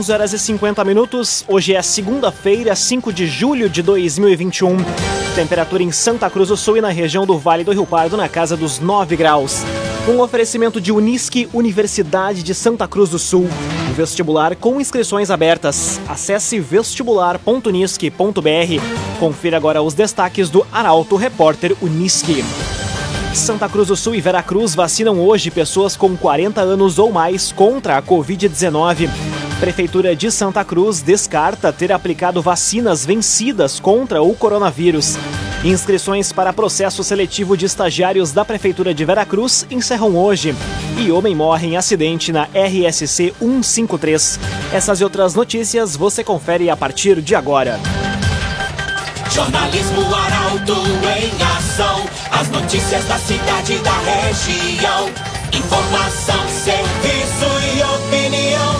11 horas e 50 minutos. Hoje é segunda-feira, 5 de julho de 2021. Temperatura em Santa Cruz do Sul e na região do Vale do Rio Pardo na casa dos 9 graus. Um oferecimento de Unisque, Universidade de Santa Cruz do Sul. Vestibular com inscrições abertas. Acesse vestibular.unisque.br. Confira agora os destaques do Arauto Repórter Unisque. Santa Cruz do Sul e Veracruz vacinam hoje pessoas com 40 anos ou mais contra a Covid-19. Prefeitura de Santa Cruz descarta ter aplicado vacinas vencidas contra o coronavírus. Inscrições para processo seletivo de estagiários da Prefeitura de Veracruz encerram hoje. E homem morre em acidente na RSC 153. Essas e outras notícias você confere a partir de agora. Jornalismo Arauto em ação. As notícias da cidade e da região. Informação, serviço e opinião.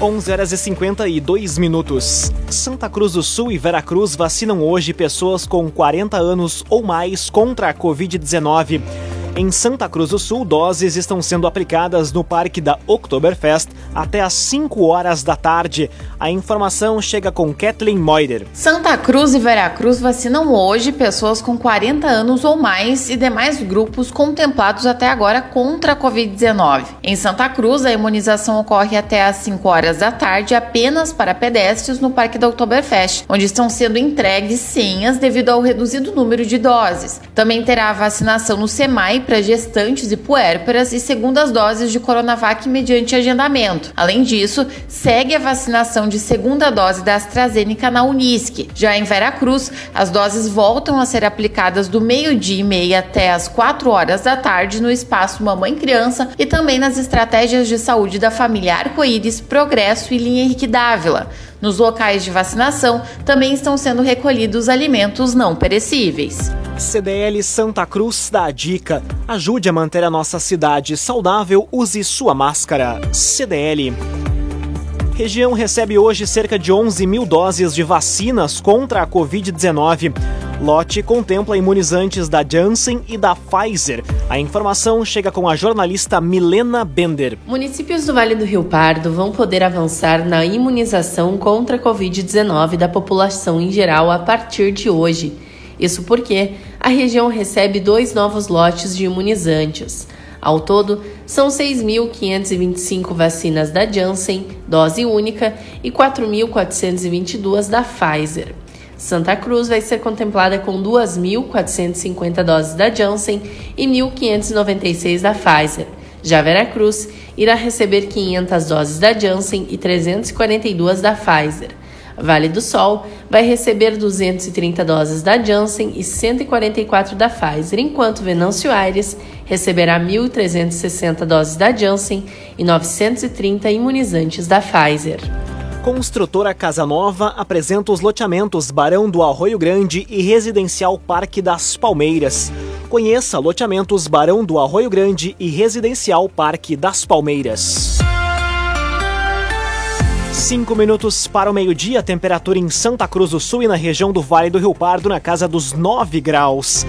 11 horas e 52 minutos. Santa Cruz do Sul e Veracruz vacinam hoje pessoas com 40 anos ou mais contra a Covid-19. Em Santa Cruz do Sul, doses estão sendo aplicadas no parque da Oktoberfest até às 5 horas da tarde. A informação chega com Kathleen Moider. Santa Cruz e Veracruz vacinam hoje pessoas com 40 anos ou mais e demais grupos contemplados até agora contra a Covid-19. Em Santa Cruz, a imunização ocorre até às 5 horas da tarde apenas para pedestres no Parque da Oktoberfest, onde estão sendo entregues senhas devido ao reduzido número de doses. Também terá a vacinação no SEMAI para gestantes e puérperas e segundas doses de Coronavac mediante agendamento. Além disso, segue a vacinação de segunda dose da AstraZeneca na Unisque. Já em Veracruz, as doses voltam a ser aplicadas do meio-dia e meia até as 4 horas da tarde no espaço Mamãe Criança e também nas estratégias de saúde da família Arco-Íris, Progresso e Linha Henrique Dávila. Nos locais de vacinação também estão sendo recolhidos alimentos não perecíveis. CDL Santa Cruz dá a dica: ajude a manter a nossa cidade saudável, use sua máscara. CDL. Região recebe hoje cerca de 11 mil doses de vacinas contra a Covid-19. Lote contempla imunizantes da Janssen e da Pfizer. A informação chega com a jornalista Milena Bender. Municípios do Vale do Rio Pardo vão poder avançar na imunização contra a Covid-19 da população em geral a partir de hoje. Isso porque a região recebe dois novos lotes de imunizantes. Ao todo, são 6.525 vacinas da Janssen, dose única, e 4.422 da Pfizer. Santa Cruz vai ser contemplada com 2.450 doses da Janssen e 1.596 da Pfizer. Já Veracruz irá receber 500 doses da Janssen e 342 da Pfizer. Vale do Sol vai receber 230 doses da Janssen e 144 da Pfizer, enquanto Venâncio Aires receberá 1.360 doses da Janssen e 930 imunizantes da Pfizer. Construtora Casa Nova apresenta os loteamentos Barão do Arroio Grande e Residencial Parque das Palmeiras. Conheça loteamentos Barão do Arroio Grande e Residencial Parque das Palmeiras. Cinco minutos para o meio-dia, temperatura em Santa Cruz do Sul e na região do Vale do Rio Pardo na casa dos 9 graus.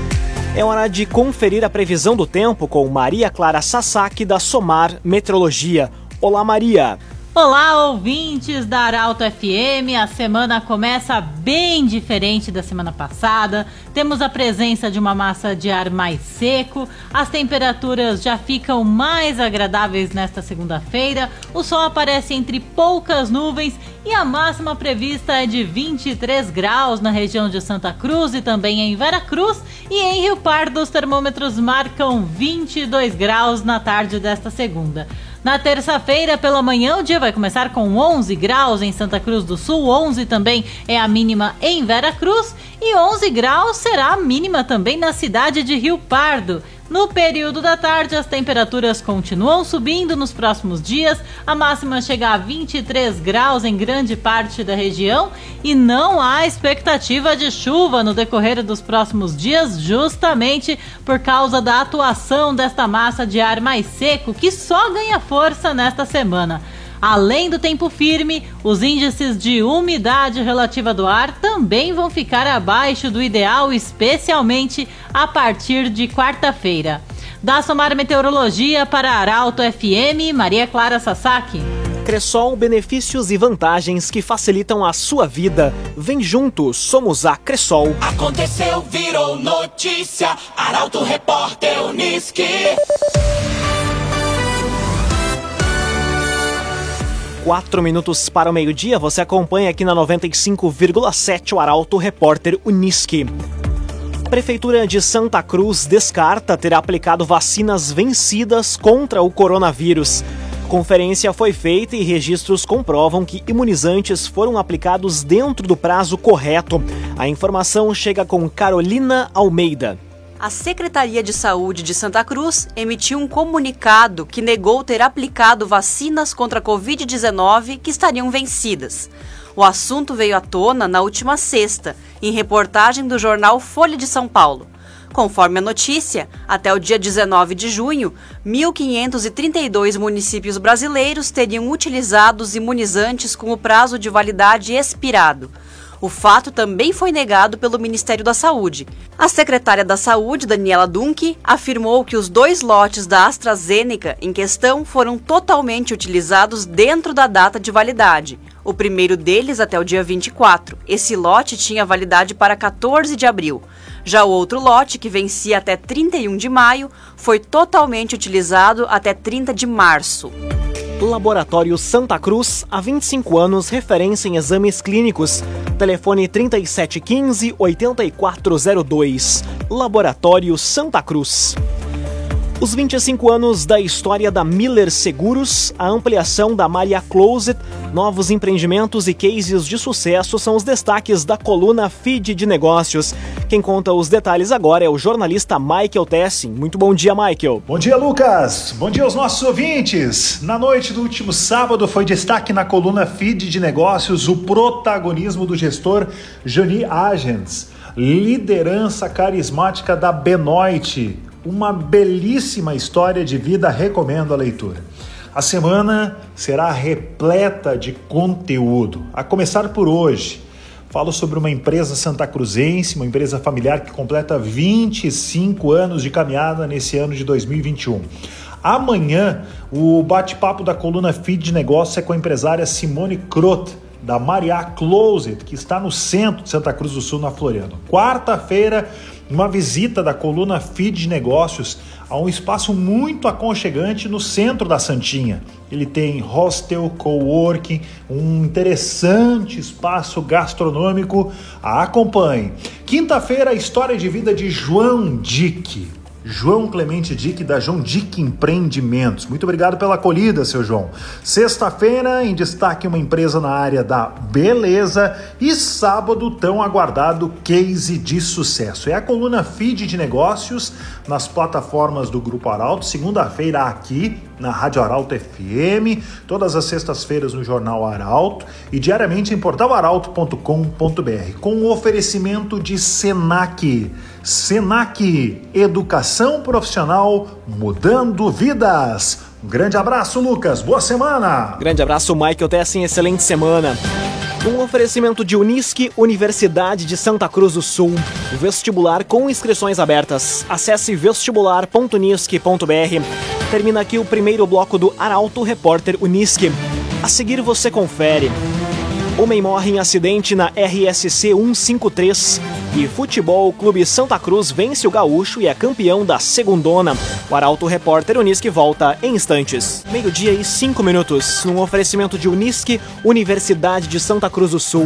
É hora de conferir a previsão do tempo com Maria Clara Sasaki da Somar Metrologia. Olá, Maria! Olá, ouvintes da Arauto FM. A semana começa bem diferente da semana passada. Temos a presença de uma massa de ar mais seco. As temperaturas já ficam mais agradáveis nesta segunda-feira. O sol aparece entre poucas nuvens e a máxima prevista é de 23 graus na região de Santa Cruz e também em Veracruz. E em Rio Pardo, os termômetros marcam 22 graus na tarde desta segunda. Na terça-feira, pela manhã, o dia vai começar com 11 graus em Santa Cruz do Sul, 11 também é a mínima em Vera Cruz e 11 graus será a mínima também na cidade de Rio Pardo. No período da tarde, as temperaturas continuam subindo nos próximos dias. A máxima chega a 23 graus em grande parte da região e não há expectativa de chuva no decorrer dos próximos dias, justamente por causa da atuação desta massa de ar mais seco que só ganha força nesta semana. Além do tempo firme, os índices de umidade relativa do ar também vão ficar abaixo do ideal, especialmente a partir de quarta-feira. Da Somar Meteorologia para Arauto FM, Maria Clara Sasaki. Cressol, benefícios e vantagens que facilitam a sua vida. Vem junto, somos a Cressol. Aconteceu, virou notícia. Arauto Repórter Uniski. Quatro minutos para o meio-dia, você acompanha aqui na 95,7 o Arauto Repórter Uniski. Prefeitura de Santa Cruz descarta ter aplicado vacinas vencidas contra o coronavírus. Conferência foi feita e registros comprovam que imunizantes foram aplicados dentro do prazo correto. A informação chega com Carolina Almeida. A Secretaria de Saúde de Santa Cruz emitiu um comunicado que negou ter aplicado vacinas contra a Covid-19 que estariam vencidas. O assunto veio à tona na última sexta, em reportagem do jornal Folha de São Paulo. Conforme a notícia, até o dia 19 de junho, 1.532 municípios brasileiros teriam utilizado os imunizantes com o prazo de validade expirado. O fato também foi negado pelo Ministério da Saúde. A secretária da Saúde, Daniela Dunk, afirmou que os dois lotes da AstraZeneca em questão foram totalmente utilizados dentro da data de validade. O primeiro deles até o dia 24. Esse lote tinha validade para 14 de abril. Já o outro lote, que vencia até 31 de maio, foi totalmente utilizado até 30 de março. Laboratório Santa Cruz, há 25 anos, referência em exames clínicos. Telefone 3715-8402. Laboratório Santa Cruz. Os 25 anos da história da Miller Seguros, a ampliação da Maria Closet, novos empreendimentos e cases de sucesso são os destaques da coluna Feed de Negócios. Quem conta os detalhes agora é o jornalista Michael Tessin. Muito bom dia, Michael. Bom dia, Lucas. Bom dia aos nossos ouvintes. Na noite do último sábado foi destaque na coluna Feed de Negócios o protagonismo do gestor Jani Agents, liderança carismática da Benoit uma belíssima história de vida, recomendo a leitura. A semana será repleta de conteúdo, a começar por hoje. Falo sobre uma empresa santacruzense, uma empresa familiar que completa 25 anos de caminhada nesse ano de 2021. Amanhã, o bate-papo da coluna Feed de Negócios é com a empresária Simone Crot, da Maria Closet, que está no centro de Santa Cruz do Sul, na Floriano. Quarta-feira, uma visita da coluna Feed Negócios a um espaço muito aconchegante no centro da Santinha. Ele tem hostel, coworking, um interessante espaço gastronômico. Acompanhe. Quinta-feira, a história de vida de João Dick. João Clemente Dick, da João Dick Empreendimentos. Muito obrigado pela acolhida, seu João. Sexta-feira, em destaque, uma empresa na área da beleza. E sábado, tão aguardado case de sucesso. É a coluna Feed de Negócios nas plataformas do Grupo Arauto. Segunda-feira, aqui na Rádio Arauto FM, todas as sextas-feiras no Jornal Arauto e diariamente em portalarauto.com.br, com o oferecimento de Senac. Senac, educação profissional mudando vidas. Um grande abraço, Lucas. Boa semana. Grande abraço, Michael. Tessin. Excelente semana. Um oferecimento de Unisque, Universidade de Santa Cruz do Sul. Vestibular com inscrições abertas. Acesse vestibular.unisque.br. Termina aqui o primeiro bloco do Arauto Repórter Unisque. A seguir você confere. Homem morre em acidente na RSC 153. E Futebol Clube Santa Cruz vence o Gaúcho e é campeão da Segundona. O Arauto Repórter Unisque volta em instantes. Meio-dia e cinco minutos. Um oferecimento de Unisque, Universidade de Santa Cruz do Sul.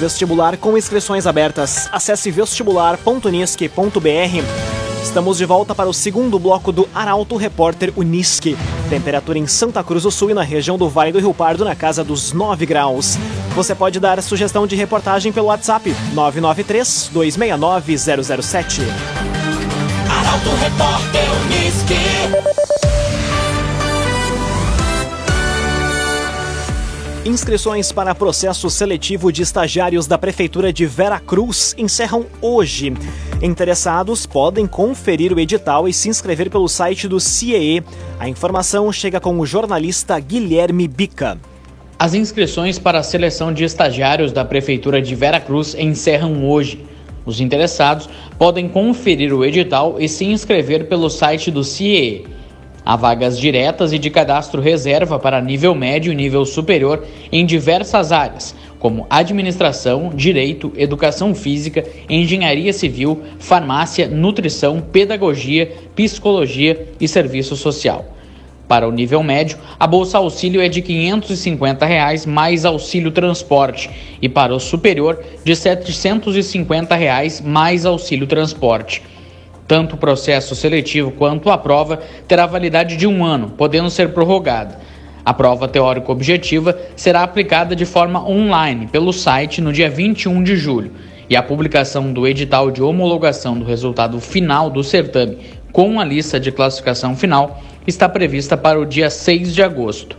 Vestibular com inscrições abertas. Acesse vestibular.unisque.br. Estamos de volta para o segundo bloco do Arauto Repórter Unisque. Temperatura em Santa Cruz do Sul e na região do Vale do Rio Pardo na casa dos 9 graus. Você pode dar sugestão de reportagem pelo WhatsApp 993 269 007. Arauto Repórter. Inscrições para processo seletivo de estagiários da Prefeitura de Vera Cruz encerram hoje. Interessados podem conferir o edital e se inscrever pelo site do CIEE. A informação chega com o jornalista Guilherme Bica. As inscrições para a seleção de estagiários da Prefeitura de Vera Cruz encerram hoje. Os interessados podem conferir o edital e se inscrever pelo site do CIEE. Há vagas diretas e de cadastro reserva para nível médio e nível superior em diversas áreas, como administração, direito, educação física, engenharia civil, farmácia, nutrição, pedagogia, psicologia e serviço social. Para o nível médio, a bolsa auxílio é de 550 reais mais auxílio transporte e para o superior de 750 reais mais auxílio transporte. Tanto o processo seletivo quanto a prova terá validade de um ano, podendo ser prorrogada. A prova teórico-objetiva será aplicada de forma online pelo site no dia 21 de julho e a publicação do edital de homologação do resultado final do certame com a lista de classificação final está prevista para o dia 6 de agosto.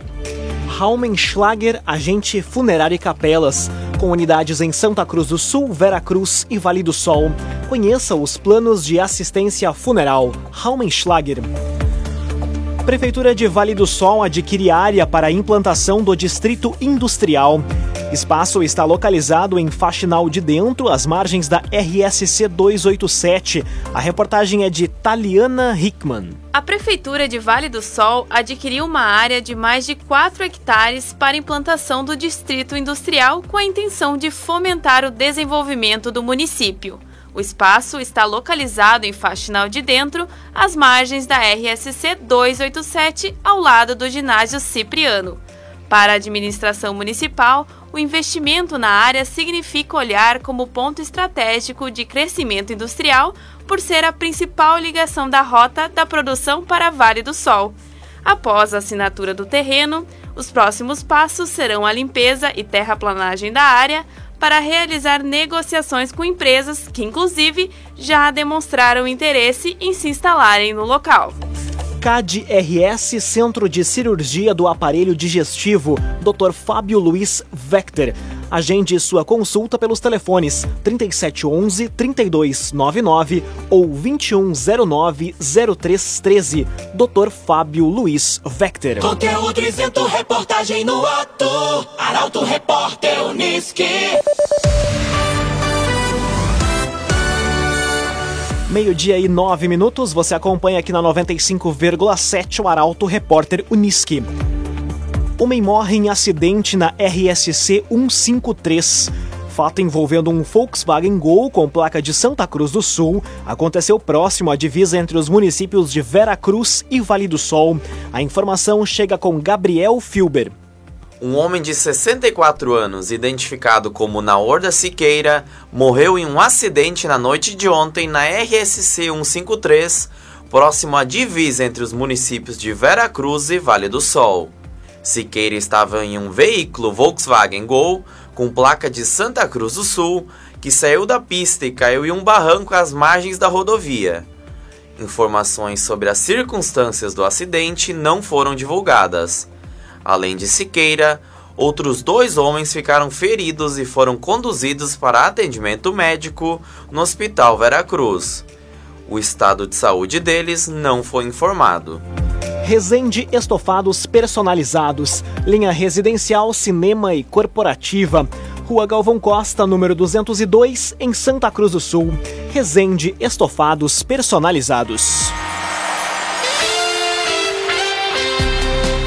Raumenschlager, agente funerário e capelas, com unidades em Santa Cruz do Sul, Vera Cruz e Vale do Sol. Conheça os planos de assistência funeral. Raumenschlager. Prefeitura de Vale do Sol adquire área para a implantação do Distrito Industrial. Espaço está localizado em Faxinal de Dentro, às margens da RSC 287. A reportagem é de Taliana Hickman. A Prefeitura de Vale do Sol adquiriu uma área de mais de 4 hectares para implantação do Distrito Industrial com a intenção de fomentar o desenvolvimento do município. O espaço está localizado em Faxinal de Dentro, às margens da RSC 287, ao lado do ginásio Cipriano. Para a administração municipal, o investimento na área significa olhar como ponto estratégico de crescimento industrial por ser a principal ligação da rota da produção para Vale do Sol. Após a assinatura do terreno, os próximos passos serão a limpeza e terraplanagem da área para realizar negociações com empresas que, inclusive, já demonstraram interesse em se instalarem no local. CAD-RS Centro de Cirurgia do Aparelho Digestivo, Dr. Fábio Luiz Vector. Agende sua consulta pelos telefones 3711 3299 ou 2109 0313. Dr. Fábio Luiz Vector. Conteúdo isento, reportagem no ato. Arauto Repórter Uniski. Meio-dia e nove minutos, você acompanha aqui na 95,7 o Arauto Repórter Uniski. Homem morre em acidente na RSC 153. Fato envolvendo um Volkswagen Gol com placa de Santa Cruz do Sul aconteceu próximo à divisa entre os municípios de Vera Cruz e Vale do Sol. A informação chega com Gabriel Filber. Um homem de 64 anos, identificado como Naorda Siqueira, morreu em um acidente na noite de ontem na RSC 153, próximo à divisa entre os municípios de Vera Cruz e Vale do Sol. Siqueira estava em um veículo Volkswagen Gol com placa de Santa Cruz do Sul que saiu da pista e caiu em um barranco às margens da rodovia. Informações sobre as circunstâncias do acidente não foram divulgadas. Além de Siqueira, outros dois homens ficaram feridos e foram conduzidos para atendimento médico no Hospital Veracruz. O estado de saúde deles não foi informado. Resende Estofados Personalizados, linha residencial, cinema e corporativa. Rua Galvão Costa, número 202, em Santa Cruz do Sul. Resende Estofados Personalizados.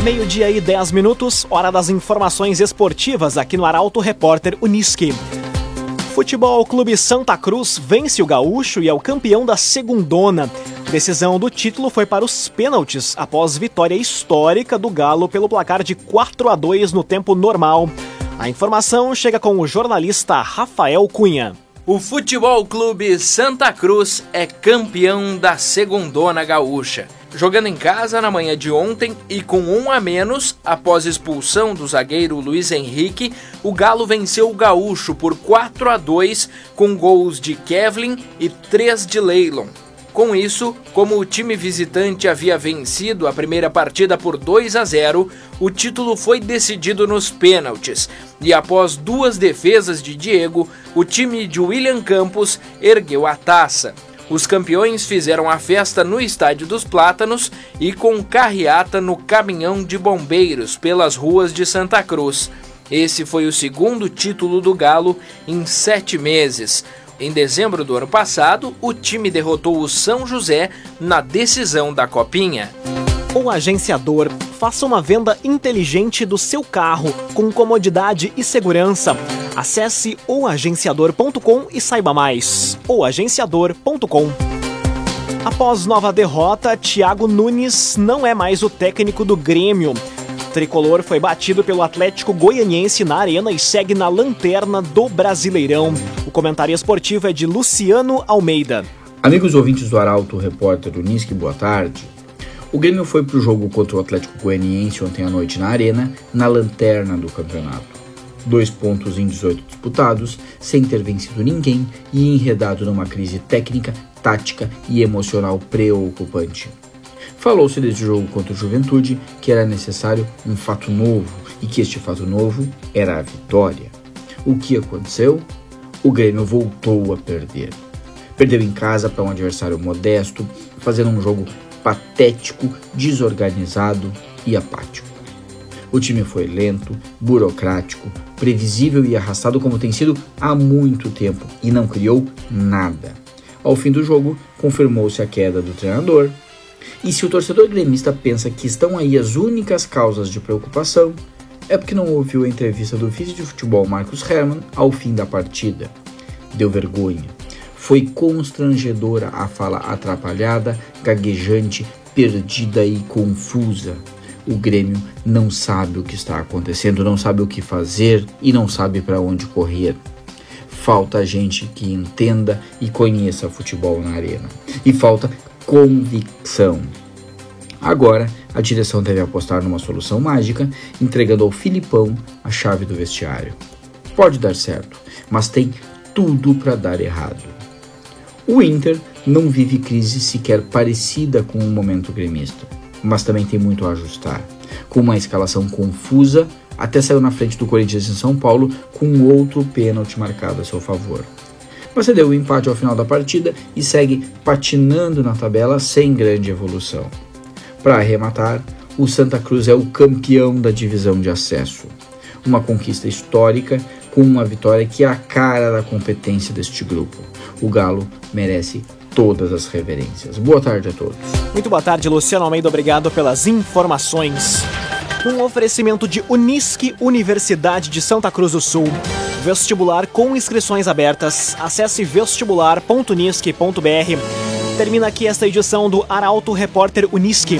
Meio-dia e 10 minutos, hora das informações esportivas aqui no Arauto Repórter Uniski. Futebol Clube Santa Cruz vence o Gaúcho e é o campeão da segundona. Decisão do título foi para os pênaltis após vitória histórica do Galo pelo placar de 4 a 2 no tempo normal. A informação chega com o jornalista Rafael Cunha. O Futebol Clube Santa Cruz é campeão da segundona gaúcha. Jogando em casa na manhã de ontem e com um a menos, após expulsão do zagueiro Luiz Henrique, o Galo venceu o Gaúcho por 4 a 2 com gols de Kevlin e 3 de Leilon. Com isso, como o time visitante havia vencido a primeira partida por 2 a 0, o título foi decidido nos pênaltis. E após duas defesas de Diego, o time de William Campos ergueu a taça. Os campeões fizeram a festa no Estádio dos Plátanos e com carreata no caminhão de bombeiros pelas ruas de Santa Cruz. Esse foi o segundo título do Galo em sete meses. Em dezembro do ano passado, o time derrotou o São José na decisão da Copinha. O agenciador faça uma venda inteligente do seu carro com comodidade e segurança. Acesse oagenciador.com e saiba mais. oagenciador.com Após nova derrota, Thiago Nunes não é mais o técnico do Grêmio. O tricolor foi batido pelo Atlético Goianiense na arena e segue na lanterna do Brasileirão. O comentário esportivo é de Luciano Almeida. Amigos ouvintes do Arauto, repórter Unisque, boa tarde. O Grêmio foi para o jogo contra o Atlético Goianiense ontem à noite na Arena, na lanterna do campeonato. Dois pontos em 18 disputados, sem ter vencido ninguém e enredado numa crise técnica, tática e emocional preocupante. Falou-se desse jogo contra o Juventude que era necessário um fato novo e que este fato novo era a vitória. O que aconteceu? O Grêmio voltou a perder. Perdeu em casa para um adversário modesto, fazendo um jogo patético, desorganizado e apático. O time foi lento, burocrático, previsível e arrastado como tem sido há muito tempo e não criou nada. Ao fim do jogo, confirmou-se a queda do treinador. E se o torcedor gremista pensa que estão aí as únicas causas de preocupação, é porque não ouviu a entrevista do vice de futebol Marcos Hermann ao fim da partida. Deu vergonha. Foi constrangedora a fala atrapalhada, gaguejante, perdida e confusa. O Grêmio não sabe o que está acontecendo, não sabe o que fazer e não sabe para onde correr. Falta gente que entenda e conheça futebol na arena. E falta convicção. Agora, a direção deve apostar numa solução mágica, entregando ao Filipão a chave do vestiário. Pode dar certo, mas tem tudo para dar errado. O Inter não vive crise sequer parecida com o momento gremista, mas também tem muito a ajustar. Com uma escalação confusa, até saiu na frente do Corinthians em São Paulo com outro pênalti marcado a seu favor. Mas cedeu o empate ao final da partida e segue patinando na tabela sem grande evolução. Para arrematar, o Santa Cruz é o campeão da divisão de acesso. Uma conquista histórica com uma vitória que é a cara da competência deste grupo. O Galo merece todas as reverências. Boa tarde a todos. Muito boa tarde, Luciano Almeida. Obrigado pelas informações. Um oferecimento de Unisque, Universidade de Santa Cruz do Sul. Vestibular com inscrições abertas. Acesse vestibular.unisque.br. Termina aqui esta edição do Arauto Repórter Unisque.